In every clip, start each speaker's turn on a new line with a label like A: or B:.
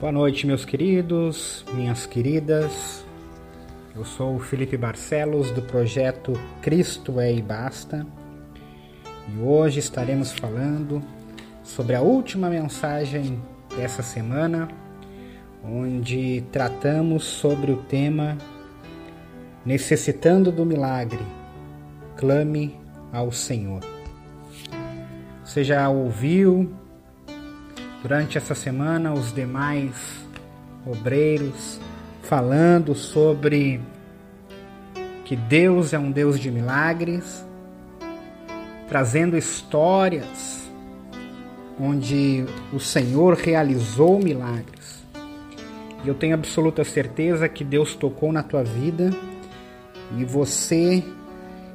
A: Boa noite, meus queridos, minhas queridas. Eu sou o Felipe Barcelos do projeto Cristo é e Basta. E hoje estaremos falando sobre a última mensagem dessa semana, onde tratamos sobre o tema Necessitando do milagre, clame ao Senhor. Você já ouviu durante essa semana os demais obreiros falando sobre que Deus é um Deus de milagres, trazendo histórias onde o Senhor realizou milagres. E eu tenho absoluta certeza que Deus tocou na tua vida e você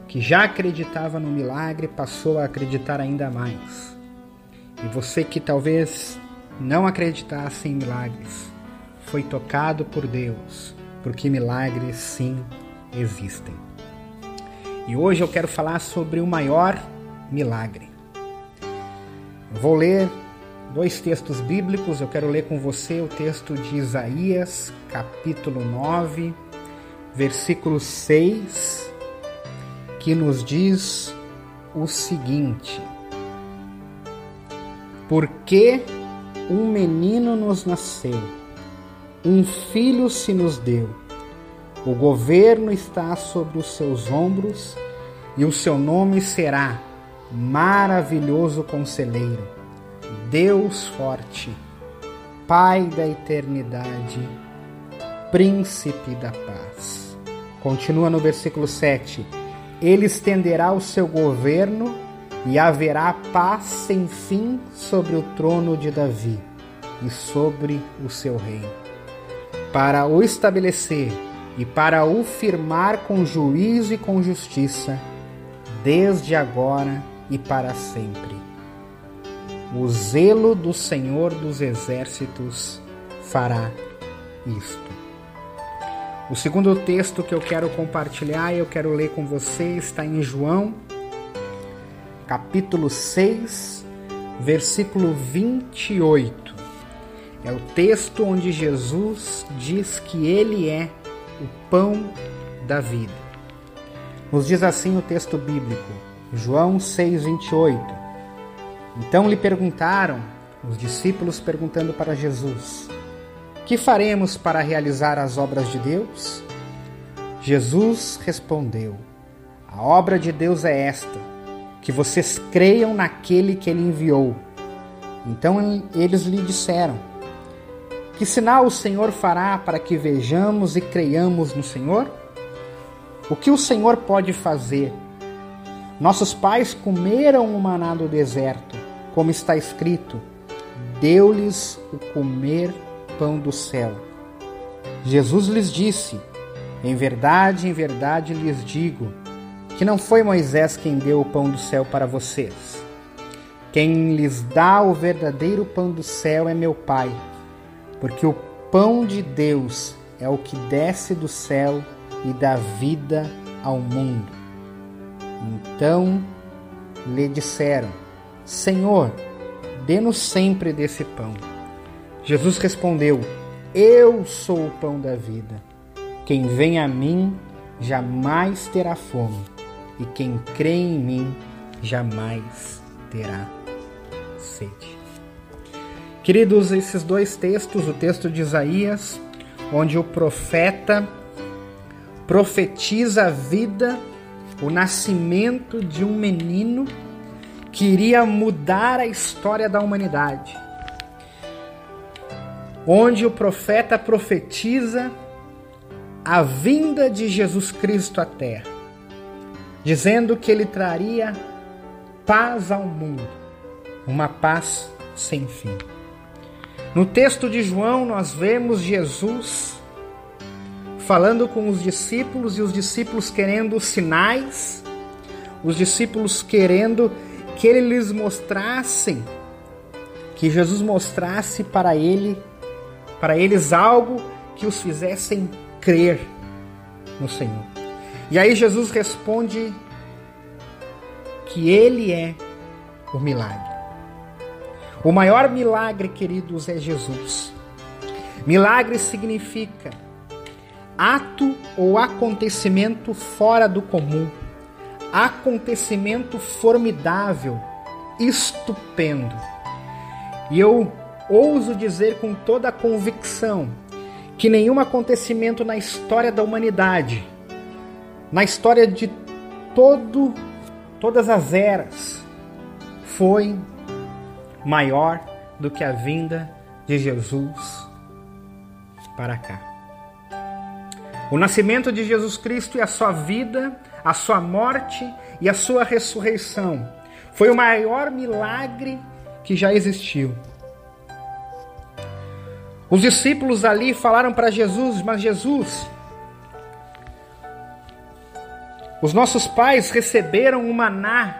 A: que já acreditava no milagre passou a acreditar ainda mais. E você que talvez não acreditasse em milagres, foi tocado por Deus, porque milagres sim existem. E hoje eu quero falar sobre o maior milagre. Eu vou ler dois textos bíblicos, eu quero ler com você o texto de Isaías, capítulo 9, versículo 6, que nos diz o seguinte: porque um menino nos nasceu, um filho se nos deu. O governo está sobre os seus ombros e o seu nome será Maravilhoso Conselheiro, Deus Forte, Pai da Eternidade, Príncipe da Paz. Continua no versículo 7. Ele estenderá o seu governo e haverá paz sem fim sobre o trono de Davi e sobre o seu reino, para o estabelecer e para o firmar com juízo e com justiça, desde agora e para sempre. O zelo do Senhor dos Exércitos fará isto. O segundo texto que eu quero compartilhar e eu quero ler com você está em João capítulo 6, versículo 28. É o texto onde Jesus diz que ele é o pão da vida. Nos diz assim o texto bíblico, João 28. Então lhe perguntaram, os discípulos perguntando para Jesus: Que faremos para realizar as obras de Deus? Jesus respondeu: A obra de Deus é esta que vocês creiam naquele que ele enviou. Então eles lhe disseram: Que sinal o Senhor fará para que vejamos e creiamos no Senhor? O que o Senhor pode fazer? Nossos pais comeram o maná do deserto, como está escrito: Deu-lhes o comer pão do céu. Jesus lhes disse: Em verdade, em verdade lhes digo, que não foi Moisés quem deu o pão do céu para vocês. Quem lhes dá o verdadeiro pão do céu é meu Pai, porque o pão de Deus é o que desce do céu e dá vida ao mundo. Então lhe disseram: Senhor, dê-nos sempre desse pão. Jesus respondeu: Eu sou o pão da vida. Quem vem a mim jamais terá fome e quem crê em mim jamais terá sede. Queridos, esses dois textos, o texto de Isaías, onde o profeta profetiza a vida, o nascimento de um menino que iria mudar a história da humanidade. Onde o profeta profetiza a vinda de Jesus Cristo à terra dizendo que ele traria paz ao mundo, uma paz sem fim. No texto de João, nós vemos Jesus falando com os discípulos e os discípulos querendo sinais, os discípulos querendo que ele lhes mostrasse, que Jesus mostrasse para ele, para eles algo que os fizessem crer no Senhor. E aí Jesus responde que ele é o milagre. O maior milagre, queridos, é Jesus. Milagre significa ato ou acontecimento fora do comum, acontecimento formidável, estupendo. E eu ouso dizer com toda a convicção que nenhum acontecimento na história da humanidade, na história de todo todas as eras, foi maior do que a vinda de Jesus para cá. O nascimento de Jesus Cristo e a sua vida, a sua morte e a sua ressurreição foi o maior milagre que já existiu. Os discípulos ali falaram para Jesus: Mas Jesus, os nossos pais receberam o maná,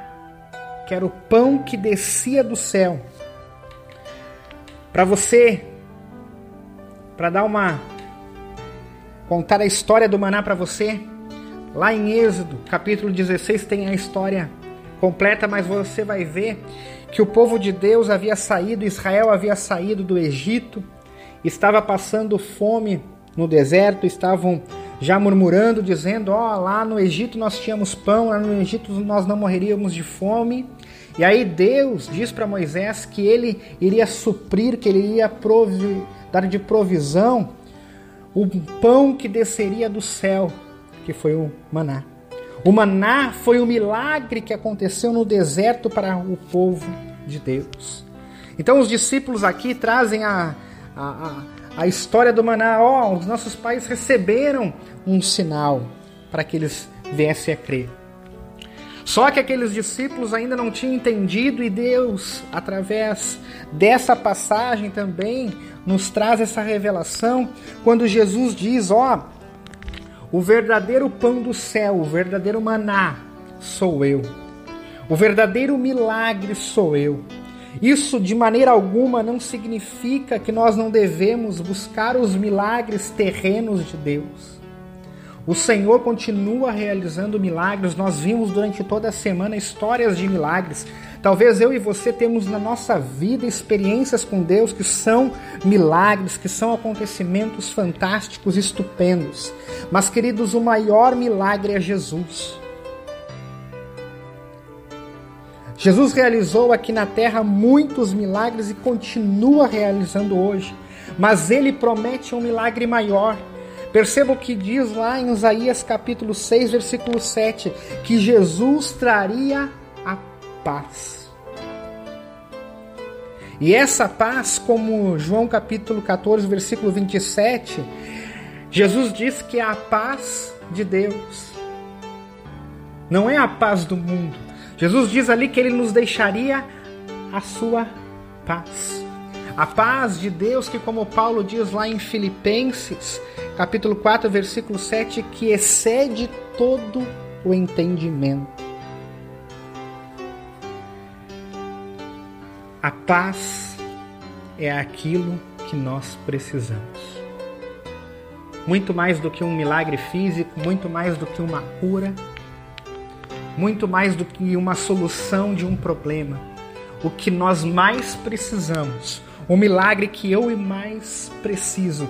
A: que era o pão que descia do céu. Para você, para dar uma contar a história do maná para você, lá em Êxodo, capítulo 16 tem a história completa, mas você vai ver que o povo de Deus havia saído, Israel havia saído do Egito, estava passando fome no deserto, estavam já murmurando, dizendo: Ó, oh, lá no Egito nós tínhamos pão, lá no Egito nós não morreríamos de fome. E aí Deus diz para Moisés que ele iria suprir, que ele iria dar de provisão o pão que desceria do céu, que foi o maná. O maná foi o milagre que aconteceu no deserto para o povo de Deus. Então os discípulos aqui trazem a, a, a história do maná. Ó, oh, os nossos pais receberam um sinal para que eles viessem a crer. Só que aqueles discípulos ainda não tinham entendido e Deus, através dessa passagem também, nos traz essa revelação quando Jesus diz: Ó, o verdadeiro pão do céu, o verdadeiro maná sou eu. O verdadeiro milagre sou eu. Isso de maneira alguma não significa que nós não devemos buscar os milagres terrenos de Deus. O Senhor continua realizando milagres. Nós vimos durante toda a semana histórias de milagres. Talvez eu e você temos na nossa vida experiências com Deus que são milagres, que são acontecimentos fantásticos, estupendos. Mas, queridos, o maior milagre é Jesus. Jesus realizou aqui na terra muitos milagres e continua realizando hoje. Mas ele promete um milagre maior Perceba o que diz lá em Isaías capítulo 6, versículo 7, que Jesus traria a paz. E essa paz, como João capítulo 14, versículo 27, Jesus diz que é a paz de Deus. Não é a paz do mundo. Jesus diz ali que ele nos deixaria a sua paz. A paz de Deus que como Paulo diz lá em Filipenses, capítulo 4, versículo 7, que excede todo o entendimento. A paz é aquilo que nós precisamos. Muito mais do que um milagre físico, muito mais do que uma cura, muito mais do que uma solução de um problema. O que nós mais precisamos, o milagre que eu mais preciso,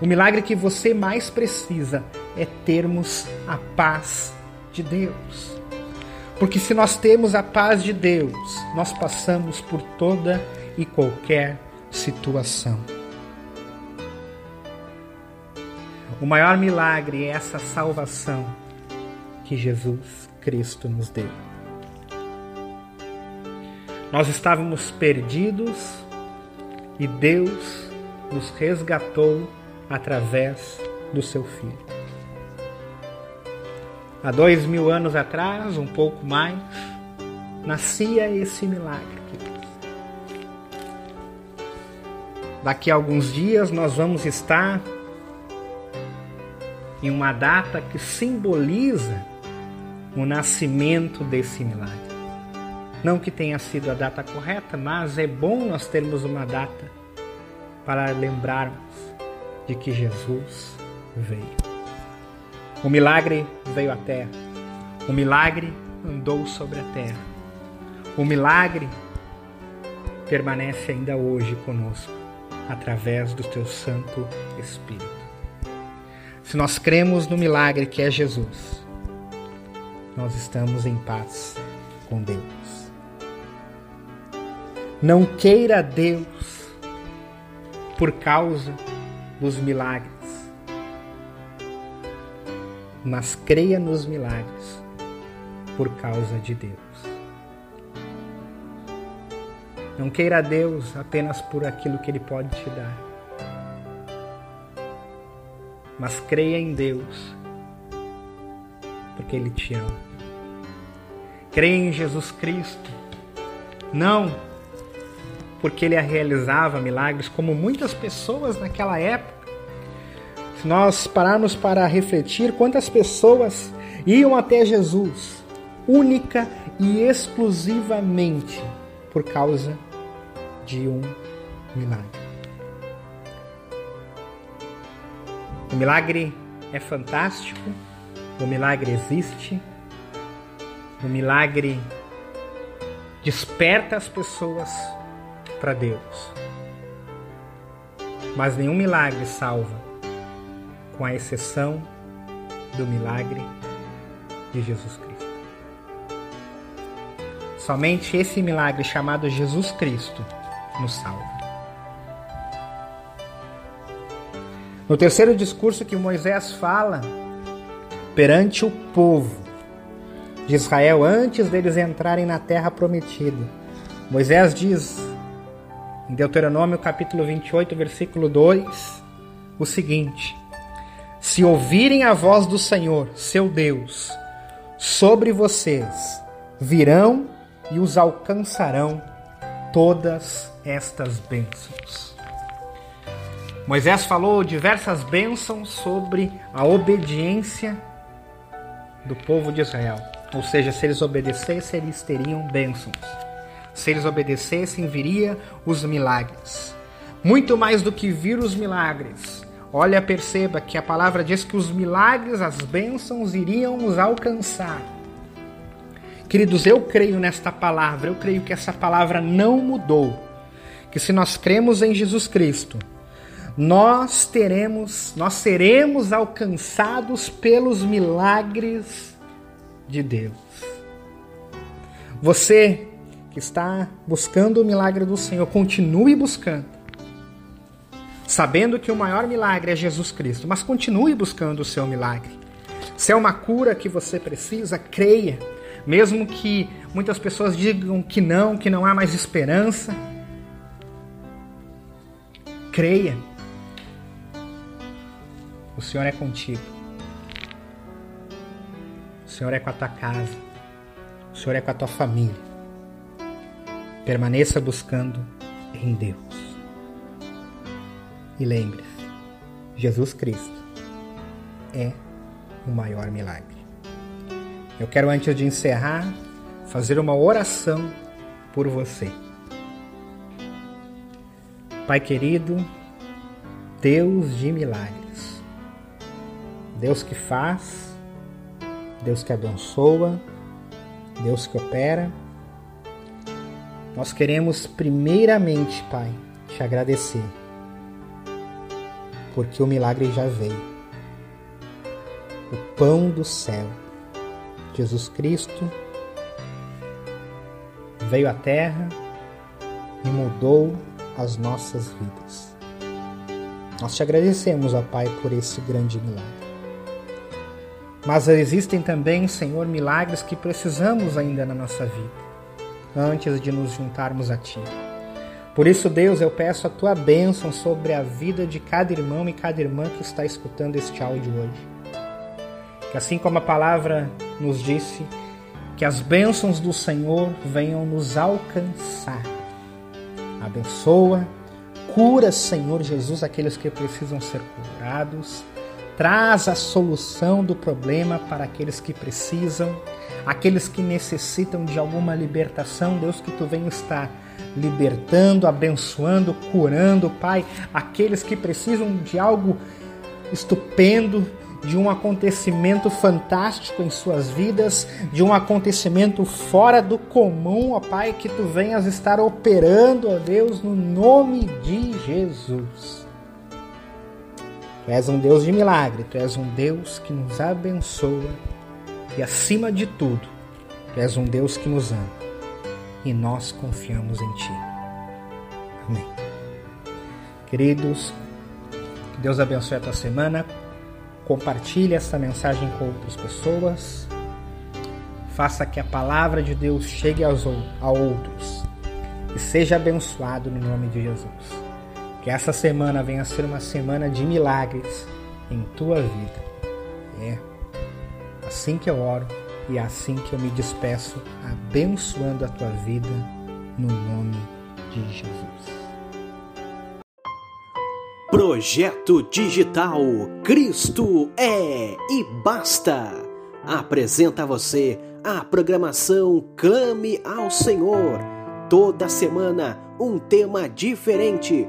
A: o milagre que você mais precisa é termos a paz de Deus. Porque se nós temos a paz de Deus, nós passamos por toda e qualquer situação. O maior milagre é essa salvação que Jesus Cristo nos deu. Nós estávamos perdidos e Deus nos resgatou através do seu filho. Há dois mil anos atrás, um pouco mais, nascia esse milagre. Daqui a alguns dias nós vamos estar em uma data que simboliza o nascimento desse milagre. Não que tenha sido a data correta, mas é bom nós termos uma data para lembrarmos de que Jesus veio. O milagre veio à terra. O milagre andou sobre a terra. O milagre permanece ainda hoje conosco. através do teu Santo Espírito. Se nós cremos no milagre que é Jesus, nós estamos em paz com Deus. Não queira Deus por causa dos milagres, mas creia nos milagres por causa de Deus. Não queira Deus apenas por aquilo que Ele pode te dar, mas creia em Deus porque Ele te ama. Creia em Jesus Cristo, não porque Ele realizava milagres como muitas pessoas naquela época. Se nós pararmos para refletir, quantas pessoas iam até Jesus única e exclusivamente por causa de um milagre. O milagre é fantástico, o milagre existe, o milagre desperta as pessoas para Deus. Mas nenhum milagre salva, com a exceção do milagre de Jesus Cristo. Somente esse milagre chamado Jesus Cristo nos salva. No terceiro discurso que Moisés fala perante o povo de Israel antes deles entrarem na terra prometida, Moisés diz em Deuteronômio capítulo 28, versículo 2, o seguinte: Se ouvirem a voz do Senhor, seu Deus, sobre vocês virão e os alcançarão todas estas bênçãos. Moisés falou diversas bênçãos sobre a obediência do povo de Israel. Ou seja, se eles obedecessem, eles teriam bênçãos. Se eles obedecessem, viria os milagres. Muito mais do que vir os milagres. Olha, perceba que a palavra diz que os milagres, as bênçãos iriam nos alcançar. Queridos, eu creio nesta palavra, eu creio que essa palavra não mudou. Que se nós cremos em Jesus Cristo, nós teremos, nós seremos alcançados pelos milagres de Deus. Você que está buscando o milagre do Senhor, continue buscando. Sabendo que o maior milagre é Jesus Cristo, mas continue buscando o seu milagre. Se é uma cura que você precisa, creia mesmo que muitas pessoas digam que não, que não há mais esperança, creia. O Senhor é contigo. O Senhor é com a tua casa. O Senhor é com a tua família. Permaneça buscando em Deus. E lembre-se, Jesus Cristo é o maior milagre. Eu quero, antes de encerrar, fazer uma oração por você. Pai querido, Deus de milagres, Deus que faz, Deus que abençoa, Deus que opera, nós queremos primeiramente, Pai, te agradecer, porque o milagre já veio. O pão do céu Jesus Cristo veio à Terra e mudou as nossas vidas. Nós te agradecemos, ó Pai, por esse grande milagre. Mas existem também, Senhor, milagres que precisamos ainda na nossa vida, antes de nos juntarmos a Ti. Por isso, Deus, eu peço a Tua bênção sobre a vida de cada irmão e cada irmã que está escutando este áudio hoje. Que assim como a palavra nos disse, que as bênçãos do Senhor venham nos alcançar. Abençoa, cura, Senhor Jesus, aqueles que precisam ser curados. Traz a solução do problema para aqueles que precisam, aqueles que necessitam de alguma libertação. Deus, que tu venha estar libertando, abençoando, curando, Pai, aqueles que precisam de algo estupendo, de um acontecimento fantástico em suas vidas, de um acontecimento fora do comum, ó Pai, que tu venhas estar operando, ó Deus, no nome de Jesus. Tu és um Deus de milagre, tu és um Deus que nos abençoa e, acima de tudo, tu és um Deus que nos ama e nós confiamos em Ti. Amém. Queridos, que Deus abençoe a tua semana. Compartilhe essa mensagem com outras pessoas. Faça que a palavra de Deus chegue aos, a outros. E seja abençoado no nome de Jesus. Que essa semana venha a ser uma semana de milagres em tua vida. É assim que eu oro e é assim que eu me despeço, abençoando a tua vida no nome de Jesus.
B: Projeto Digital Cristo é e basta. Apresenta a você a programação Clame ao Senhor. Toda semana um tema diferente